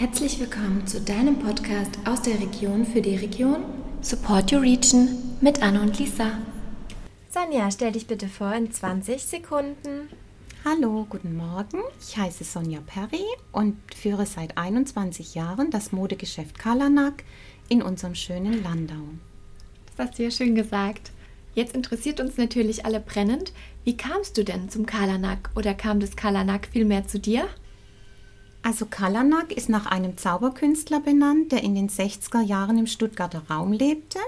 Herzlich willkommen zu deinem Podcast aus der Region für die Region Support Your Region mit Anne und Lisa. Sonja, stell dich bitte vor in 20 Sekunden. Hallo, guten Morgen. Ich heiße Sonja Perry und führe seit 21 Jahren das Modegeschäft Kalanak in unserem schönen Landau. Das hast du ja schön gesagt. Jetzt interessiert uns natürlich alle brennend, wie kamst du denn zum Kalanak oder kam das Kalanak vielmehr zu dir? Also Kalanak ist nach einem Zauberkünstler benannt, der in den 60er Jahren im Stuttgarter Raum lebte.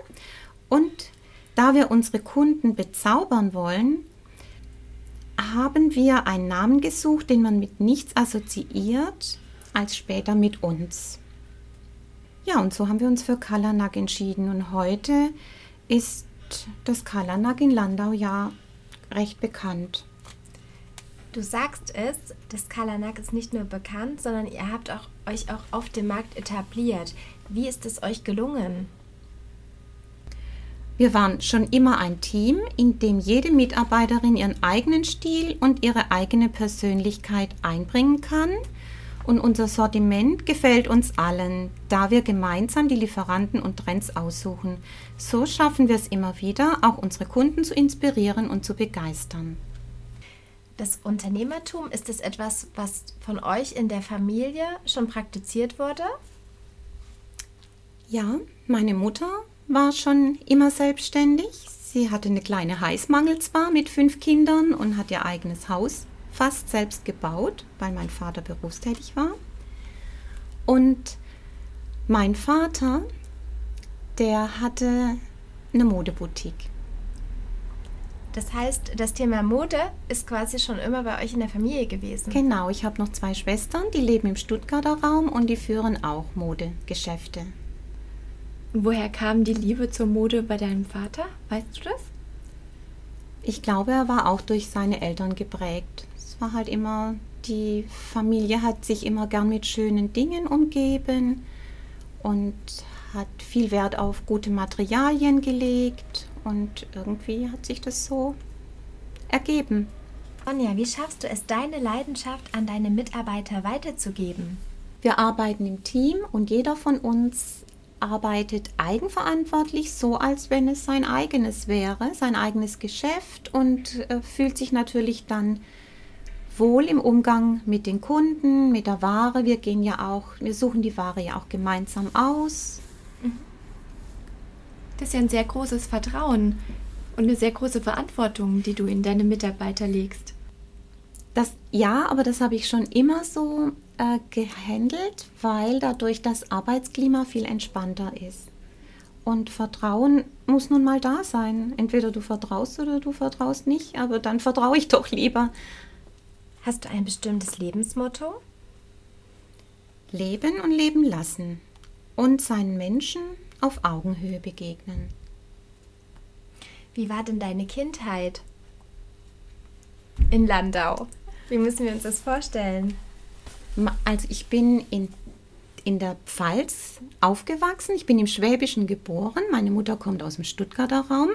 Und da wir unsere Kunden bezaubern wollen, haben wir einen Namen gesucht, den man mit nichts assoziiert, als später mit uns. Ja, und so haben wir uns für Kalanak entschieden. Und heute ist das Kalanak in Landau ja recht bekannt. Du sagst es, das Kalanak ist nicht nur bekannt, sondern ihr habt auch, euch auch auf dem Markt etabliert. Wie ist es euch gelungen? Wir waren schon immer ein Team, in dem jede Mitarbeiterin ihren eigenen Stil und ihre eigene Persönlichkeit einbringen kann. Und unser Sortiment gefällt uns allen, da wir gemeinsam die Lieferanten und Trends aussuchen. So schaffen wir es immer wieder, auch unsere Kunden zu inspirieren und zu begeistern. Das Unternehmertum, ist es etwas, was von euch in der Familie schon praktiziert wurde? Ja, meine Mutter war schon immer selbstständig. Sie hatte eine kleine Heißmangel zwar mit fünf Kindern und hat ihr eigenes Haus fast selbst gebaut, weil mein Vater berufstätig war. Und mein Vater, der hatte eine Modeboutique. Das heißt, das Thema Mode ist quasi schon immer bei euch in der Familie gewesen. Genau, ich habe noch zwei Schwestern, die leben im Stuttgarter Raum und die führen auch Modegeschäfte. Woher kam die Liebe zur Mode bei deinem Vater? Weißt du das? Ich glaube, er war auch durch seine Eltern geprägt. Es war halt immer, die Familie hat sich immer gern mit schönen Dingen umgeben und hat viel Wert auf gute Materialien gelegt und irgendwie hat sich das so ergeben. Ronja, wie schaffst du es, deine Leidenschaft an deine Mitarbeiter weiterzugeben? Wir arbeiten im Team und jeder von uns arbeitet eigenverantwortlich, so als wenn es sein eigenes wäre, sein eigenes Geschäft und äh, fühlt sich natürlich dann wohl im Umgang mit den Kunden, mit der Ware. Wir gehen ja auch, wir suchen die Ware ja auch gemeinsam aus. Das ist ja ein sehr großes Vertrauen und eine sehr große Verantwortung, die du in deine Mitarbeiter legst. Das ja, aber das habe ich schon immer so äh, gehandelt, weil dadurch das Arbeitsklima viel entspannter ist. Und Vertrauen muss nun mal da sein. Entweder du vertraust oder du vertraust nicht, aber dann vertraue ich doch lieber. Hast du ein bestimmtes Lebensmotto? Leben und leben lassen und seinen Menschen auf Augenhöhe begegnen. Wie war denn deine Kindheit in Landau? Wie müssen wir uns das vorstellen? Also ich bin in, in der Pfalz aufgewachsen. Ich bin im Schwäbischen geboren. Meine Mutter kommt aus dem Stuttgarter Raum.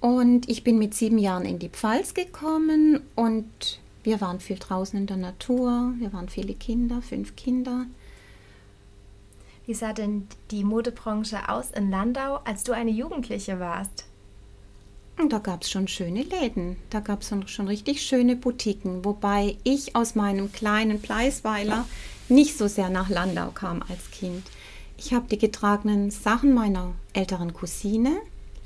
Und ich bin mit sieben Jahren in die Pfalz gekommen und wir waren viel draußen in der Natur. Wir waren viele Kinder, fünf Kinder. Wie sah denn die Modebranche aus in Landau, als du eine Jugendliche warst? Da gab es schon schöne Läden, da gab es schon richtig schöne Boutiquen, wobei ich aus meinem kleinen Pleisweiler nicht so sehr nach Landau kam als Kind. Ich habe die getragenen Sachen meiner älteren Cousine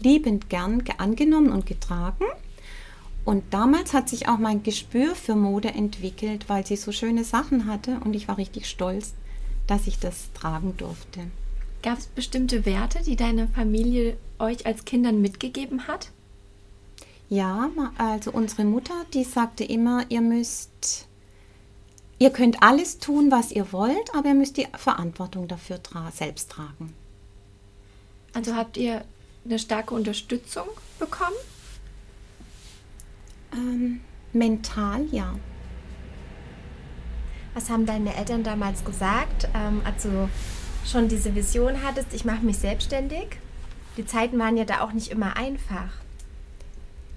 liebend gern angenommen und getragen. Und damals hat sich auch mein Gespür für Mode entwickelt, weil sie so schöne Sachen hatte und ich war richtig stolz, dass ich das tragen durfte. Gab es bestimmte Werte, die deine Familie euch als Kindern mitgegeben hat? Ja, also unsere Mutter, die sagte immer, ihr müsst, ihr könnt alles tun, was ihr wollt, aber ihr müsst die Verantwortung dafür tra selbst tragen. Also habt ihr eine starke Unterstützung bekommen? Ähm, mental, ja. Was haben deine Eltern damals gesagt, ähm, als du schon diese Vision hattest, ich mache mich selbstständig? Die Zeiten waren ja da auch nicht immer einfach.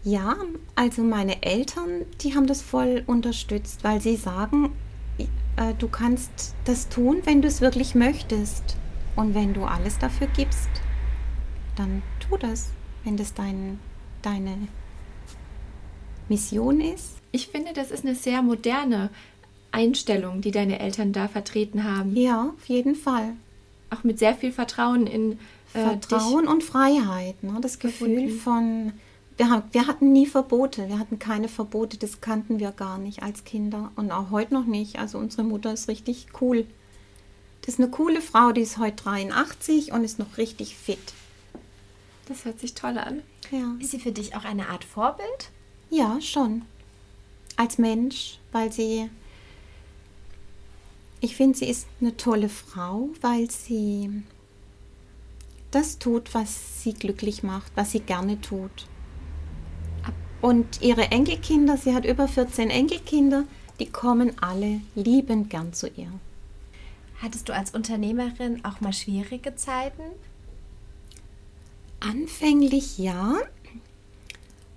Ja, also meine Eltern, die haben das voll unterstützt, weil sie sagen, äh, du kannst das tun, wenn du es wirklich möchtest. Und wenn du alles dafür gibst, dann tu das, wenn das dein, deine Mission ist. Ich finde, das ist eine sehr moderne Einstellung, die deine Eltern da vertreten haben. Ja, auf jeden Fall. Auch mit sehr viel Vertrauen in äh, Vertrauen und Freiheit. Ne? Das Gefühl verbunden. von wir, haben, wir hatten nie Verbote, wir hatten keine Verbote, das kannten wir gar nicht als Kinder und auch heute noch nicht. Also unsere Mutter ist richtig cool. Das ist eine coole Frau, die ist heute 83 und ist noch richtig fit. Das hört sich toll an. Ja. Ist sie für dich auch eine Art Vorbild? Ja, schon. Als Mensch, weil sie. Ich finde, sie ist eine tolle Frau, weil sie das tut, was sie glücklich macht, was sie gerne tut. Und ihre Enkelkinder, sie hat über 14 Enkelkinder, die kommen alle liebend gern zu ihr. Hattest du als Unternehmerin auch mal schwierige Zeiten? Anfänglich ja,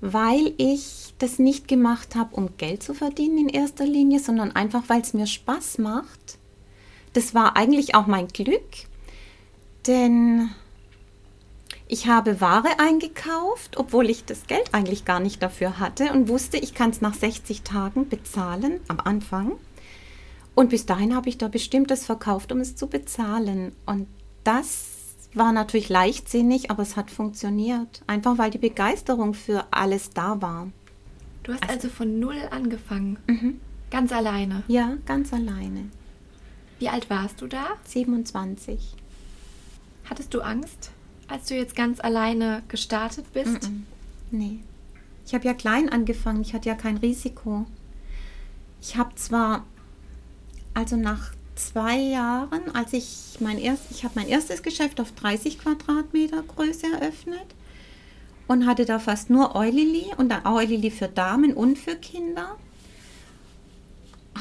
weil ich das nicht gemacht habe, um Geld zu verdienen in erster Linie, sondern einfach, weil es mir Spaß macht. Das war eigentlich auch mein Glück, denn ich habe Ware eingekauft, obwohl ich das Geld eigentlich gar nicht dafür hatte und wusste, ich kann es nach 60 Tagen bezahlen am Anfang. Und bis dahin habe ich da bestimmtes verkauft, um es zu bezahlen. Und das war natürlich leichtsinnig, aber es hat funktioniert. Einfach weil die Begeisterung für alles da war. Du hast also, also von null angefangen. Mhm. Ganz alleine. Ja, ganz alleine. Wie alt warst du da? 27. Hattest du Angst? als du jetzt ganz alleine gestartet bist? Mm. Nee. Ich habe ja klein angefangen, ich hatte ja kein Risiko. Ich habe zwar, also nach zwei Jahren, als ich mein erst, ich habe mein erstes Geschäft auf 30 Quadratmeter Größe eröffnet und hatte da fast nur Eulili und dann Eulili für Damen und für Kinder.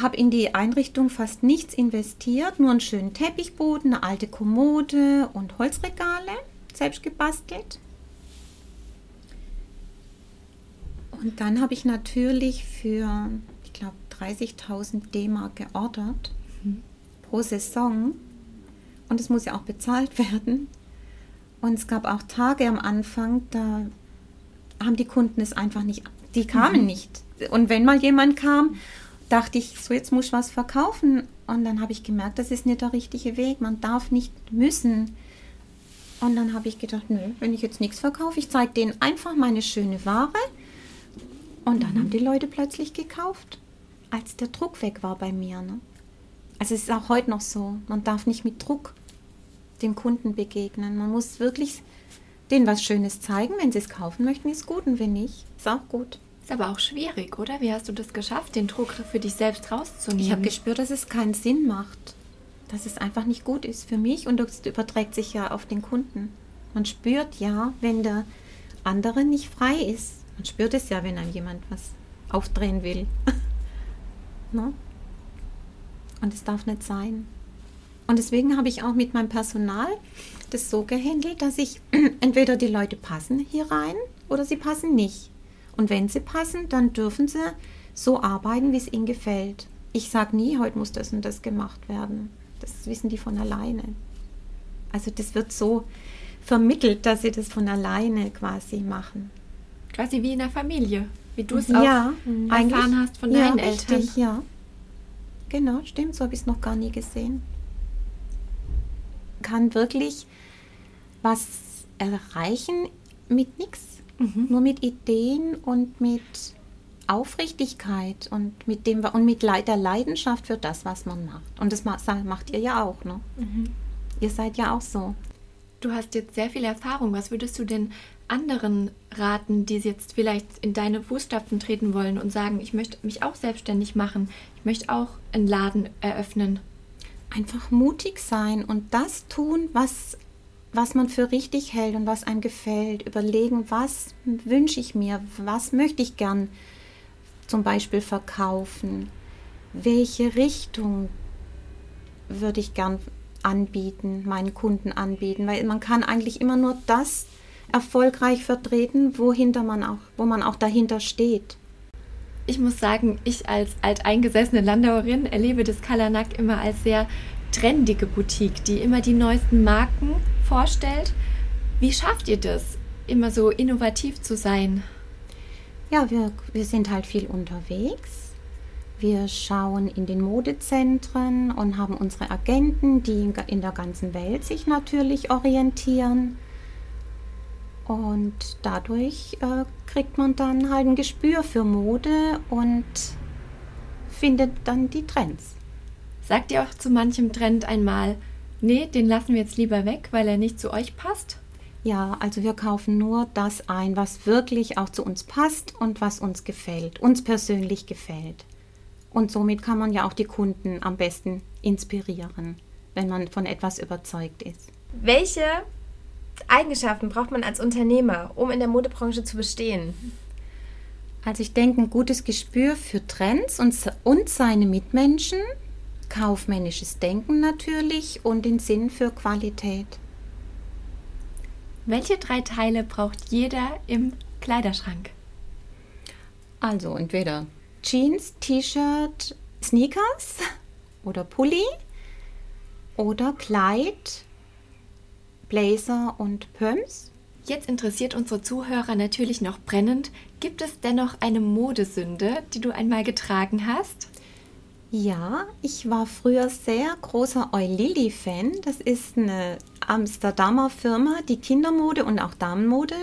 Habe in die Einrichtung fast nichts investiert, nur einen schönen Teppichboden, eine alte Kommode und Holzregale selbst gebastelt. Und dann habe ich natürlich für, ich glaube, 30.000 D-Mark geordert mhm. Pro Saison. Und es muss ja auch bezahlt werden. Und es gab auch Tage am Anfang, da haben die Kunden es einfach nicht, die kamen mhm. nicht. Und wenn mal jemand kam, dachte ich, so jetzt muss ich was verkaufen. Und dann habe ich gemerkt, das ist nicht der richtige Weg. Man darf nicht müssen. Und dann habe ich gedacht, nö, wenn ich jetzt nichts verkaufe, ich zeige denen einfach meine schöne Ware. Und dann mhm. haben die Leute plötzlich gekauft, als der Druck weg war bei mir. Ne? Also es ist auch heute noch so, man darf nicht mit Druck dem Kunden begegnen. Man muss wirklich denen was Schönes zeigen. Wenn sie es kaufen möchten, ist gut. Und wenn nicht, ist auch gut. Ist aber auch schwierig, oder? Wie hast du das geschafft, den Druck für dich selbst rauszunehmen? Ich habe gespürt, dass es keinen Sinn macht dass es einfach nicht gut ist für mich und das überträgt sich ja auf den Kunden. Man spürt ja, wenn der andere nicht frei ist. Man spürt es ja, wenn einem jemand was aufdrehen will. no? Und es darf nicht sein. Und deswegen habe ich auch mit meinem Personal das so gehandelt, dass ich entweder die Leute passen hier rein oder sie passen nicht. Und wenn sie passen, dann dürfen sie so arbeiten, wie es ihnen gefällt. Ich sage nie, heute muss das und das gemacht werden. Das wissen die von alleine. Also das wird so vermittelt, dass sie das von alleine quasi machen. Quasi wie in der Familie, wie du es ja, auch erfahren hast von deinen ja, Eltern. Richtig, ja, genau, stimmt, so habe ich es noch gar nie gesehen. Kann wirklich was erreichen mit nichts, mhm. nur mit Ideen und mit Aufrichtigkeit und mit dem und mit der Leidenschaft für das, was man macht. Und das macht ihr ja auch, ne? Mhm. Ihr seid ja auch so. Du hast jetzt sehr viel Erfahrung. Was würdest du denn anderen raten, die jetzt vielleicht in deine Fußstapfen treten wollen und sagen, ich möchte mich auch selbstständig machen, ich möchte auch einen Laden eröffnen? Einfach mutig sein und das tun, was, was man für richtig hält und was einem gefällt. Überlegen, was wünsche ich mir, was möchte ich gern zum Beispiel verkaufen? Welche Richtung würde ich gern anbieten, meinen Kunden anbieten? Weil man kann eigentlich immer nur das erfolgreich vertreten, wohinter man auch, wo man auch dahinter steht. ich muss sagen, ich als alteingesessene Landauerin erlebe das Kalanak immer als sehr trendige Boutique, die immer die neuesten Marken vorstellt. Wie schafft ihr das, immer so innovativ zu sein? Ja, wir, wir sind halt viel unterwegs. Wir schauen in den Modezentren und haben unsere Agenten, die in der ganzen Welt sich natürlich orientieren. Und dadurch äh, kriegt man dann halt ein Gespür für Mode und findet dann die Trends. Sagt ihr auch zu manchem Trend einmal, nee, den lassen wir jetzt lieber weg, weil er nicht zu euch passt? Ja, also wir kaufen nur das ein, was wirklich auch zu uns passt und was uns gefällt, uns persönlich gefällt. Und somit kann man ja auch die Kunden am besten inspirieren, wenn man von etwas überzeugt ist. Welche Eigenschaften braucht man als Unternehmer, um in der Modebranche zu bestehen? Also ich denke, ein gutes Gespür für Trends und, und seine Mitmenschen, kaufmännisches Denken natürlich und den Sinn für Qualität. Welche drei Teile braucht jeder im Kleiderschrank? Also entweder Jeans, T-Shirt, Sneakers oder Pulli oder Kleid, Blazer und Pumps. Jetzt interessiert unsere Zuhörer natürlich noch brennend, gibt es dennoch eine Modesünde, die du einmal getragen hast? Ja, ich war früher sehr großer Eulili-Fan. Das ist eine Amsterdamer Firma, die Kindermode und auch Damenmode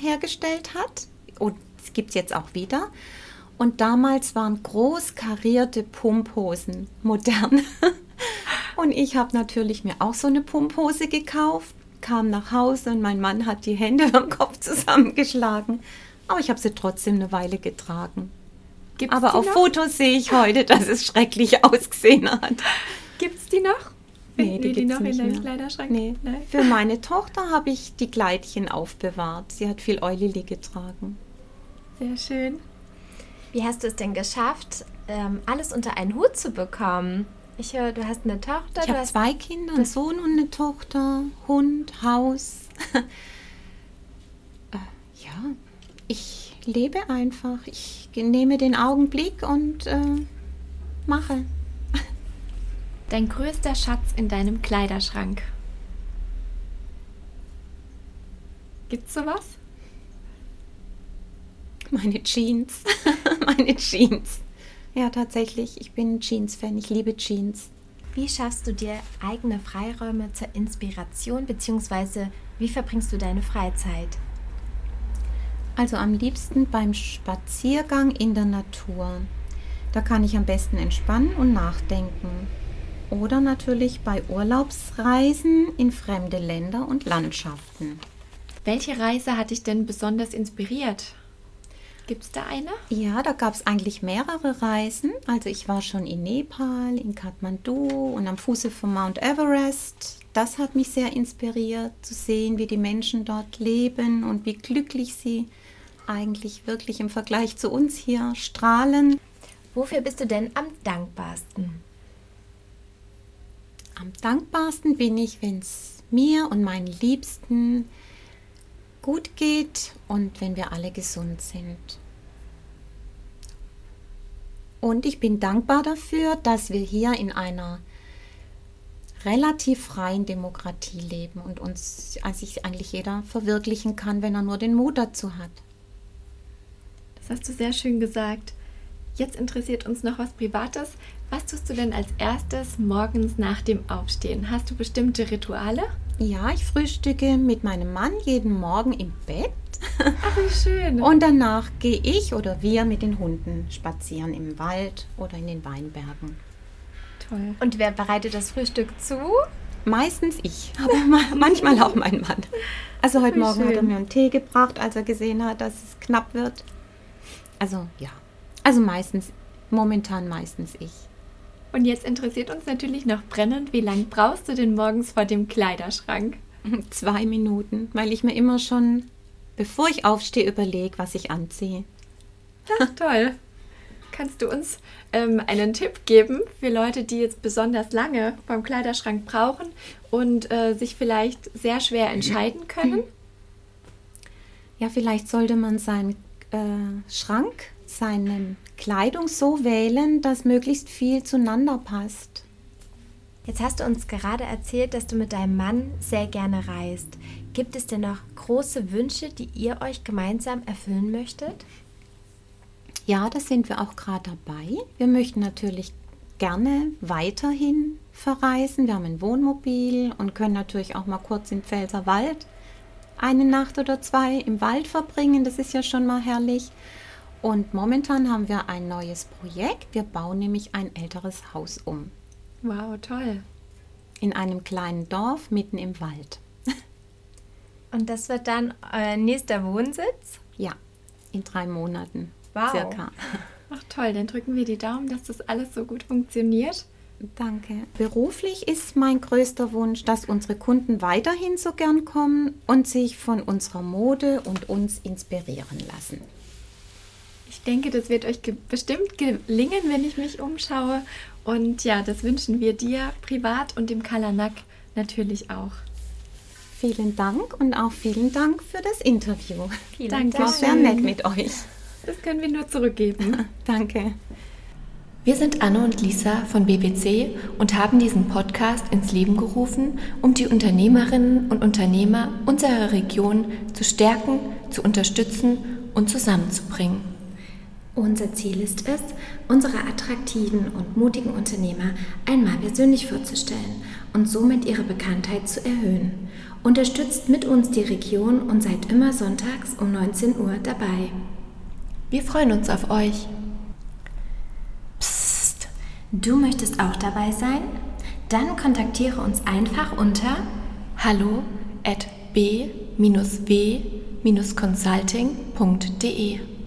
hergestellt hat. Und es gibt es jetzt auch wieder. Und damals waren groß karierte Pumphosen modern. und ich habe natürlich mir auch so eine Pumphose gekauft, kam nach Hause und mein Mann hat die Hände am Kopf zusammengeschlagen. Aber ich habe sie trotzdem eine Weile getragen. Gibt's Aber auf noch? Fotos sehe ich heute, dass es schrecklich ausgesehen hat. Gibt es die noch? Nee, die, die noch in deinem Kleiderschrank? Nee. Nein. Für meine Tochter habe ich die Kleidchen aufbewahrt. Sie hat viel Eulili getragen. Sehr schön. Wie hast du es denn geschafft, ähm, alles unter einen Hut zu bekommen? Ich höre, du hast eine Tochter. Ich habe zwei Kinder, einen Sohn und eine Tochter, Hund, Haus. äh, ja, ich lebe einfach. Ich nehme den Augenblick und äh, mache. Dein größter Schatz in deinem Kleiderschrank. Gibt's sowas? Meine Jeans. Meine Jeans. Ja, tatsächlich. Ich bin Jeans-Fan. Ich liebe Jeans. Wie schaffst du dir eigene Freiräume zur Inspiration, beziehungsweise wie verbringst du deine Freizeit? Also am liebsten beim Spaziergang in der Natur. Da kann ich am besten entspannen und nachdenken. Oder natürlich bei Urlaubsreisen in fremde Länder und Landschaften. Welche Reise hat dich denn besonders inspiriert? Gibt es da eine? Ja, da gab es eigentlich mehrere Reisen. Also ich war schon in Nepal, in Kathmandu und am Fuße von Mount Everest. Das hat mich sehr inspiriert zu sehen, wie die Menschen dort leben und wie glücklich sie eigentlich wirklich im Vergleich zu uns hier strahlen. Wofür bist du denn am dankbarsten? Am dankbarsten bin ich, wenn es mir und meinen Liebsten gut geht und wenn wir alle gesund sind. Und ich bin dankbar dafür, dass wir hier in einer relativ freien Demokratie leben und uns also sich eigentlich jeder verwirklichen kann, wenn er nur den Mut dazu hat. Das hast du sehr schön gesagt. Jetzt interessiert uns noch was Privates. Was tust du denn als erstes morgens nach dem Aufstehen? Hast du bestimmte Rituale? Ja, ich frühstücke mit meinem Mann jeden Morgen im Bett. Ach, wie schön. Und danach gehe ich oder wir mit den Hunden spazieren im Wald oder in den Weinbergen. Toll. Und wer bereitet das Frühstück zu? Meistens ich, aber manchmal auch mein Mann. Also heute Morgen schön. hat er mir einen Tee gebracht, als er gesehen hat, dass es knapp wird. Also ja, also meistens, momentan meistens ich. Und jetzt interessiert uns natürlich noch brennend, wie lange brauchst du denn morgens vor dem Kleiderschrank? Zwei Minuten, weil ich mir immer schon, bevor ich aufstehe, überlege, was ich anziehe. Ach, toll. Kannst du uns ähm, einen Tipp geben für Leute, die jetzt besonders lange beim Kleiderschrank brauchen und äh, sich vielleicht sehr schwer entscheiden können? Ja, vielleicht sollte man seinen äh, Schrank, seinen Kleidung so wählen, dass möglichst viel zueinander passt. Jetzt hast du uns gerade erzählt, dass du mit deinem Mann sehr gerne reist. Gibt es denn noch große Wünsche, die ihr euch gemeinsam erfüllen möchtet? Ja, da sind wir auch gerade dabei. Wir möchten natürlich gerne weiterhin verreisen. Wir haben ein Wohnmobil und können natürlich auch mal kurz im Pfälzerwald eine Nacht oder zwei im Wald verbringen. Das ist ja schon mal herrlich. Und momentan haben wir ein neues Projekt. Wir bauen nämlich ein älteres Haus um. Wow, toll. In einem kleinen Dorf mitten im Wald. Und das wird dann euer nächster Wohnsitz? Ja, in drei Monaten. Wow. Circa. Ach toll, dann drücken wir die Daumen, dass das alles so gut funktioniert. Danke. Beruflich ist mein größter Wunsch, dass unsere Kunden weiterhin so gern kommen und sich von unserer Mode und uns inspirieren lassen. Ich denke, das wird euch ge bestimmt gelingen, wenn ich mich umschaue. Und ja, das wünschen wir dir privat und dem Kalanak natürlich auch. Vielen Dank und auch vielen Dank für das Interview. Vielen Dank. War sehr nett mit euch. Das können wir nur zurückgeben. Danke. Wir sind Anne und Lisa von BBC und haben diesen Podcast ins Leben gerufen, um die Unternehmerinnen und Unternehmer unserer Region zu stärken, zu unterstützen und zusammenzubringen. Unser Ziel ist es, unsere attraktiven und mutigen Unternehmer einmal persönlich vorzustellen und somit ihre Bekanntheit zu erhöhen. Unterstützt mit uns die Region und seid immer sonntags um 19 Uhr dabei. Wir freuen uns auf euch. Psst, du möchtest auch dabei sein? Dann kontaktiere uns einfach unter hallo at b-w-consulting.de.